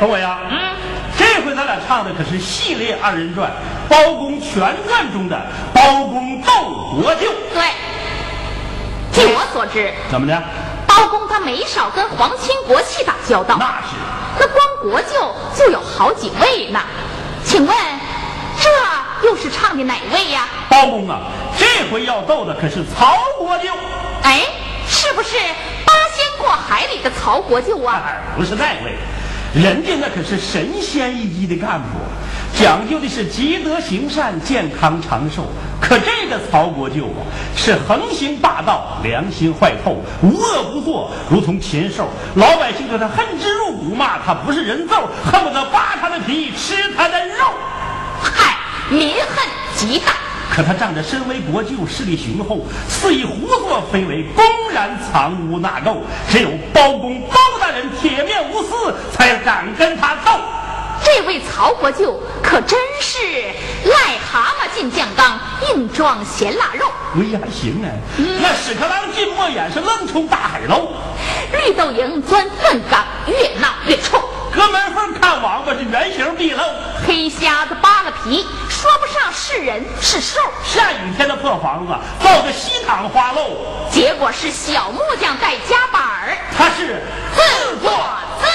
等我呀。嗯，这回咱俩唱的可是系列二人转《包公全传》中的包公斗国舅。对。据我所知，怎么的？包公他没少跟皇亲国戚打交道。那是。那光国舅就有好几位呢。请问，这又是唱的哪位呀？包公啊，这回要斗的可是曹国舅。哎，是不是八仙过海里的曹国舅啊？不是那位，人家那可是神仙一级的干部，讲究的是积德行善、健康长寿。可这个曹国舅啊，是横行霸道、良心坏透、无恶不作，如同禽兽。老百姓对他恨之入骨，骂他不是人揍，恨不得扒他的皮，吃他的肉。嗨，民恨极大。可他仗着身为国舅，势力雄厚，肆意胡作非为，公然藏污纳垢。只有包公包大人铁面无私，才敢跟他斗。这位曹国舅可真是癞蛤蟆进酱缸，硬装咸腊肉。喂呀，还行啊！那屎壳郎进墨眼是愣冲大海捞，绿豆蝇钻粪缸，越闹越臭。隔门缝看王八是原形毕露，黑瞎子扒了皮，说不上是人是兽。下雨天的破房子抱着西塘花漏，结果是小木匠带夹板儿，他是自作自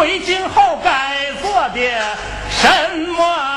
回京后该做的什么？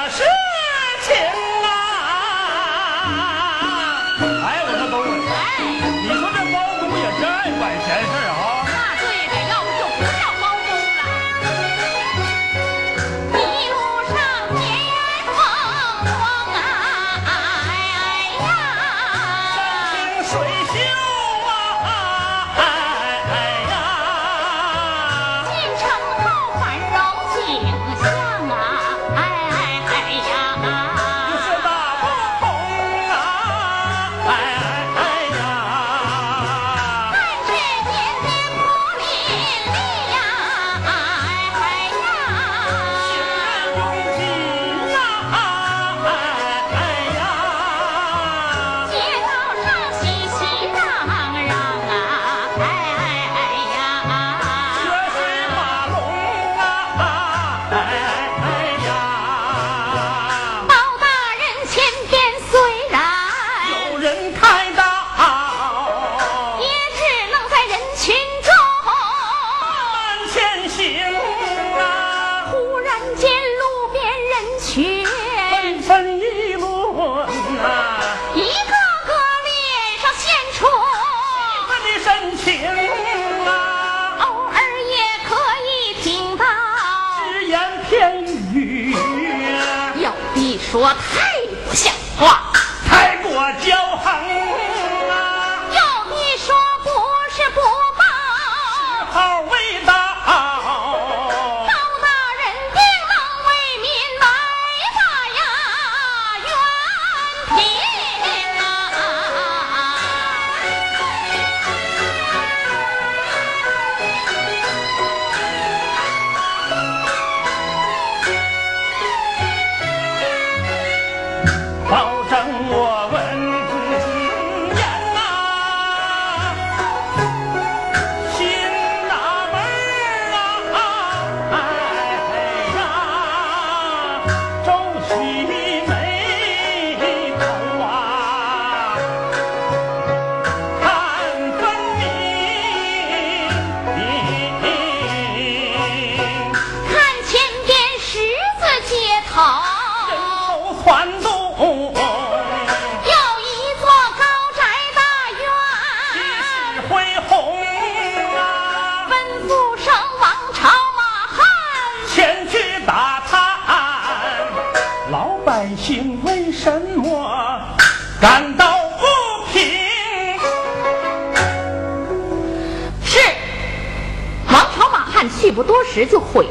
说太不像话，太过骄横。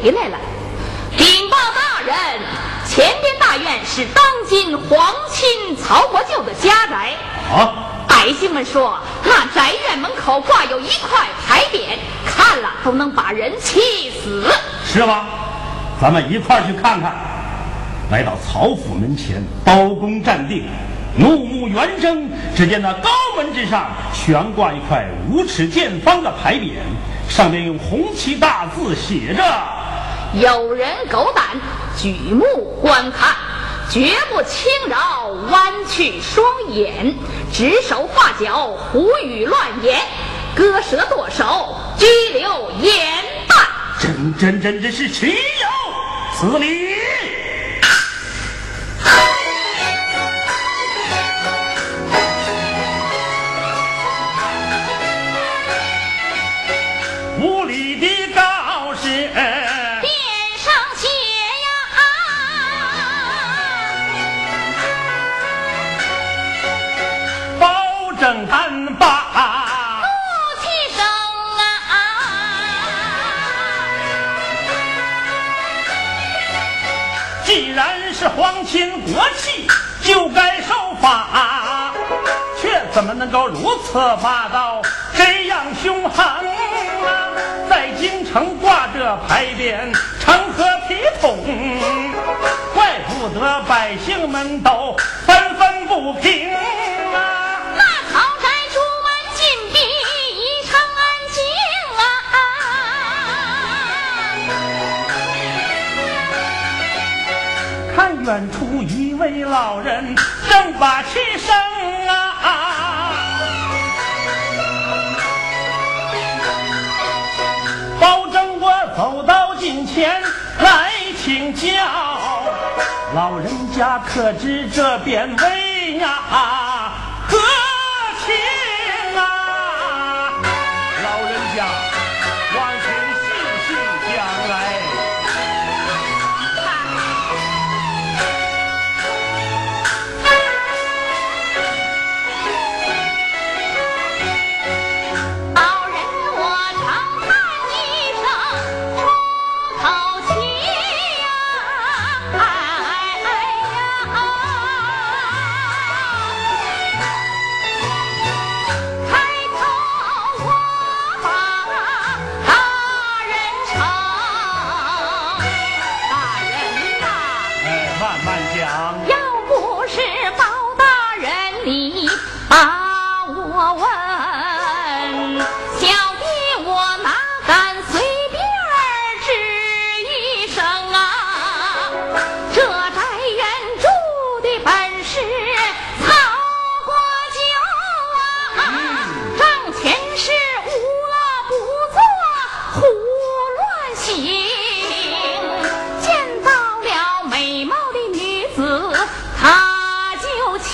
回来了，禀报大人，前边大院是当今皇亲曹国舅的家宅。啊。百姓们说，那宅院门口挂有一块牌匾，看了都能把人气死。是吗？咱们一块儿去看看。来到曹府门前，包公站定，怒目圆睁，只见那高门之上悬挂一块五尺见方的牌匾，上面用红旗大字写着：“有人狗胆，举目观看。”绝不轻饶，弯曲双眼，指手画脚，胡语乱言，割舌剁手，拘留严办。真真真真是岂有此理！无理的亲国戚，就该受罚，却怎么能够如此霸道，这样凶狠啊！在京城挂着牌匾，成何体统？怪不得百姓们都纷纷不平啊！远处一位老人正把气生啊！保证我走到近前来请教，老人家可知这变为呀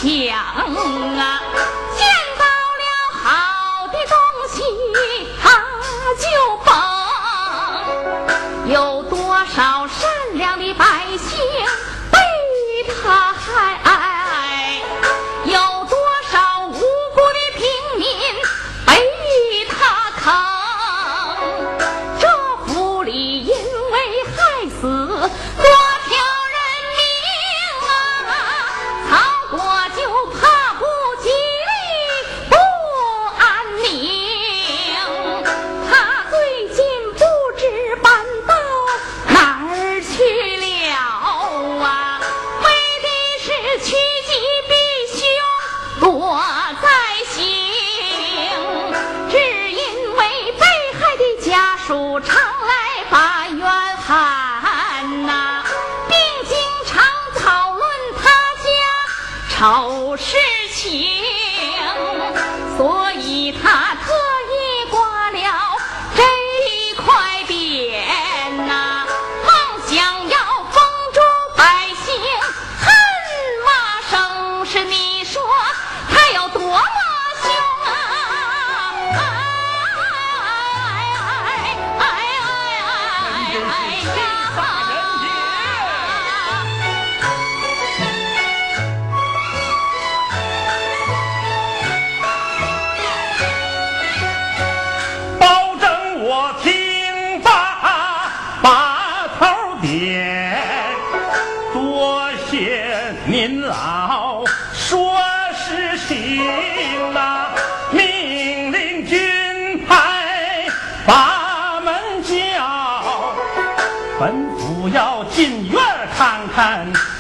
想啊见到了好的东西他就捧。有多少善良的百姓被他害看呐，并经常讨论他家丑事情。看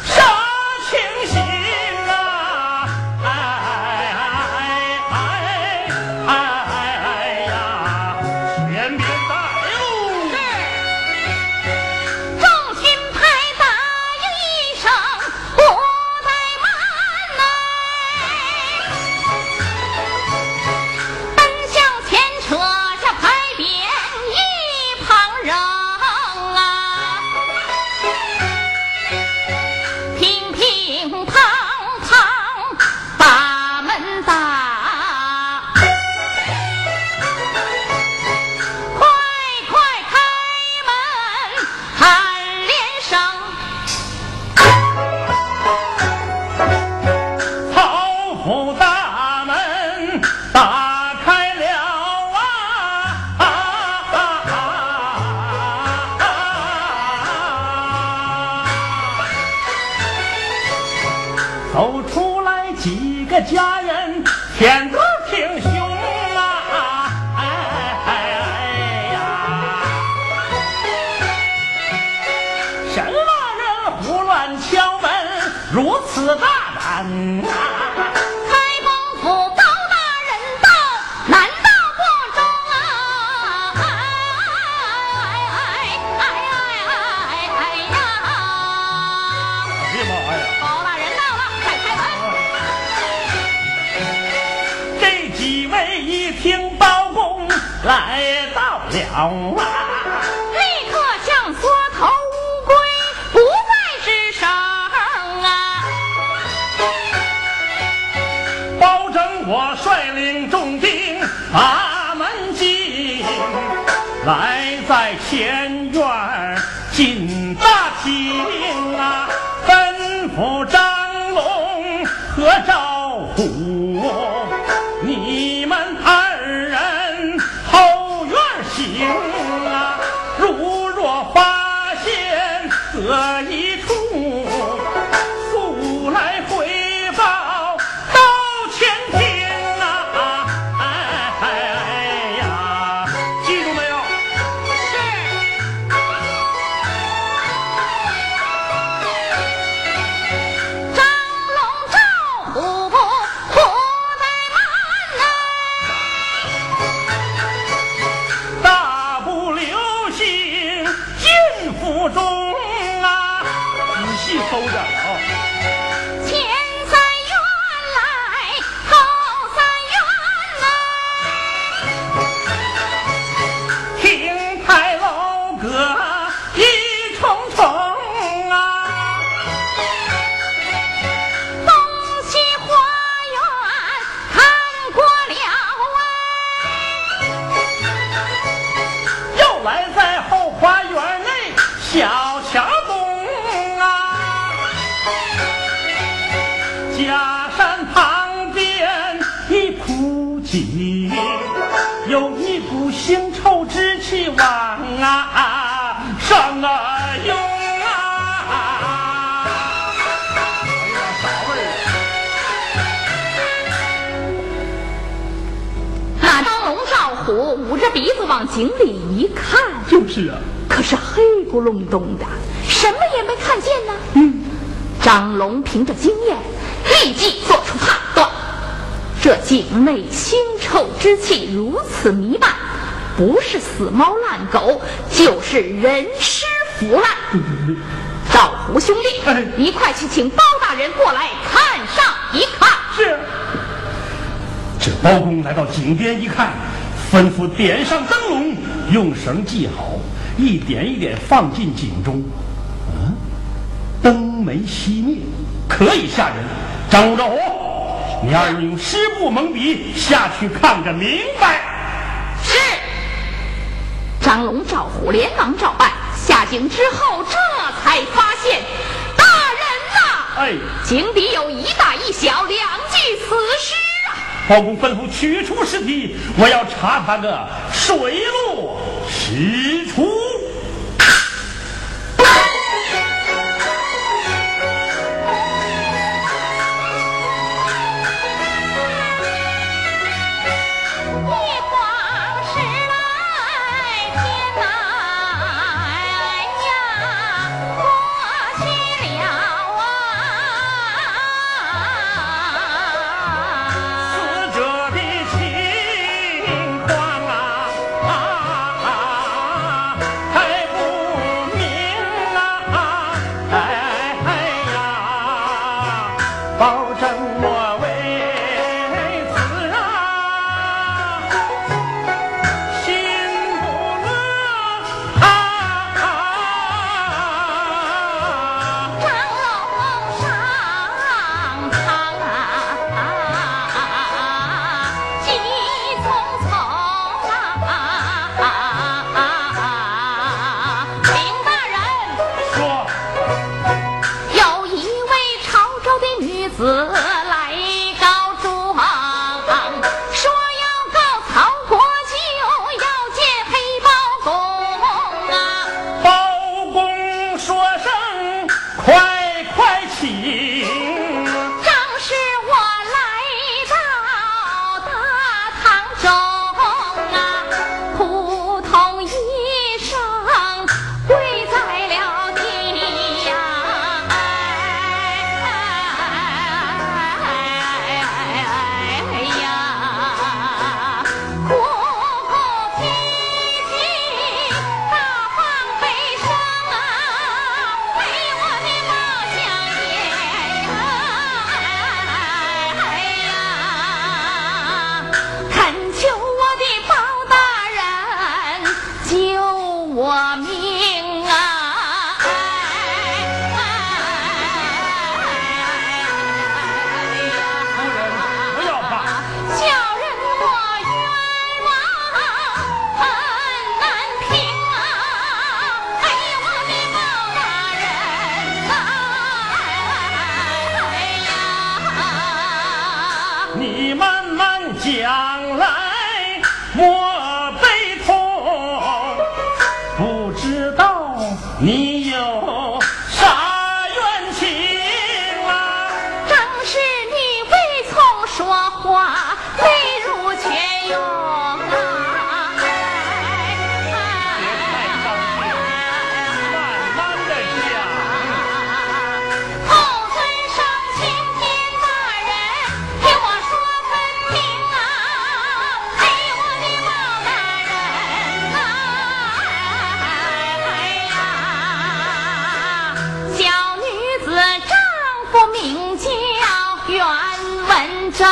如此大胆？开封府包大人到，难道不中啊？哎哎哎哎哎哎呀！哎呀妈呀！包大人到了，快开门！这几位一听包公来到了把门进，来在前院进大厅啊，吩咐张龙和赵虎捂着鼻子往井里一看，就是啊，可是黑咕隆咚的，什么也没看见呢。嗯，张龙凭着经验，立即做出判断：这井内腥臭之气如此弥漫，不是死猫烂狗，就是人尸腐烂。赵胡兄弟哎，你快去请包大人过来看上一看。是。这包公来到井边一看，吩咐点上灯笼，用绳系好，一点一点放进井中。嗯，灯没熄灭，可以吓人。张龙、赵虎，你二人用湿布蒙鼻，下去看个明白。是。张龙、赵虎连忙照办。下井之后，这才发现，大人呐、哎，井底有一大一小两具死尸啊！包公吩咐取出尸体，我要查他个水落石正，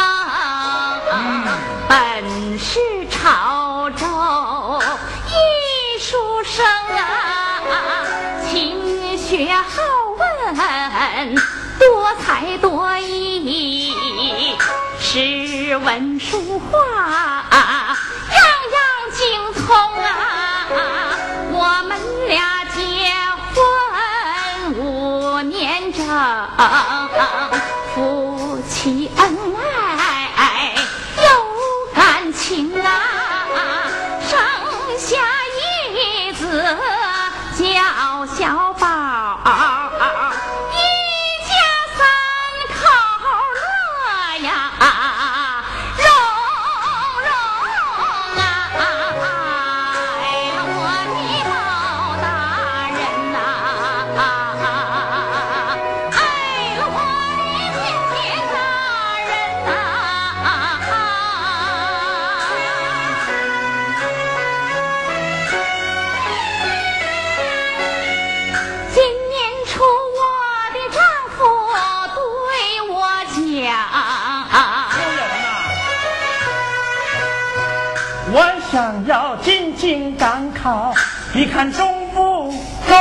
本是潮州艺术生啊，勤学好问，多才多艺，诗文书画样样精通啊。我们俩结婚五年整。叫小看中不中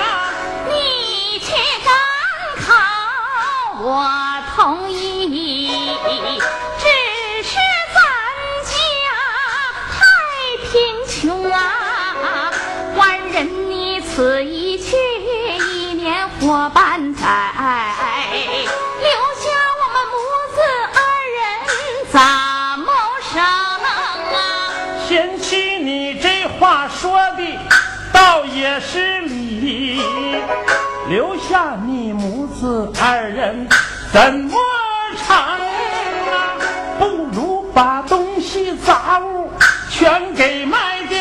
啊？你去赶考，我同意。也是你，留下你母子二人怎么成啊？不如把东西杂物全给卖掉，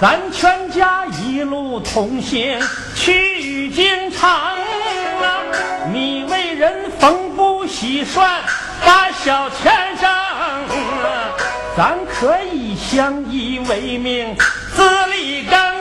咱全家一路同行去京城啊！你为人缝补洗涮把小钱挣，咱可以相依为命。自力更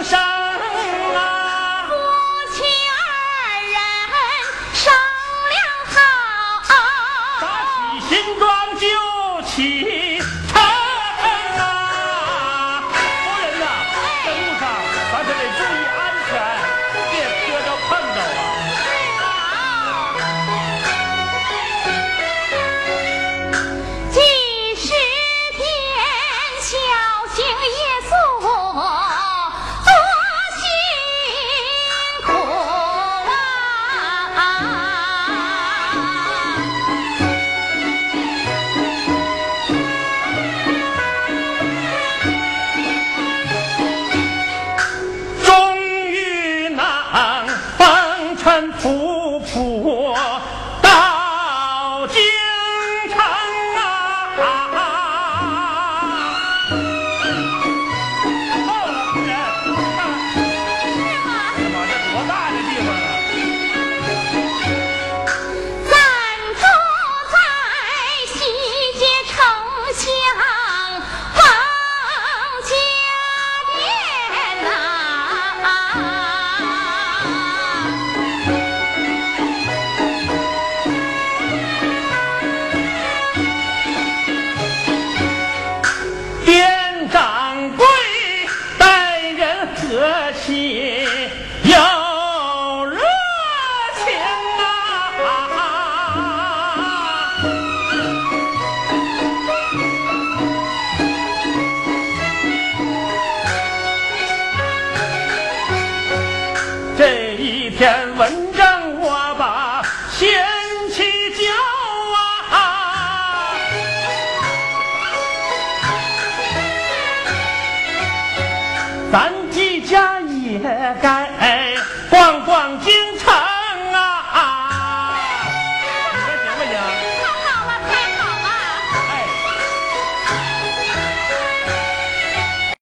acá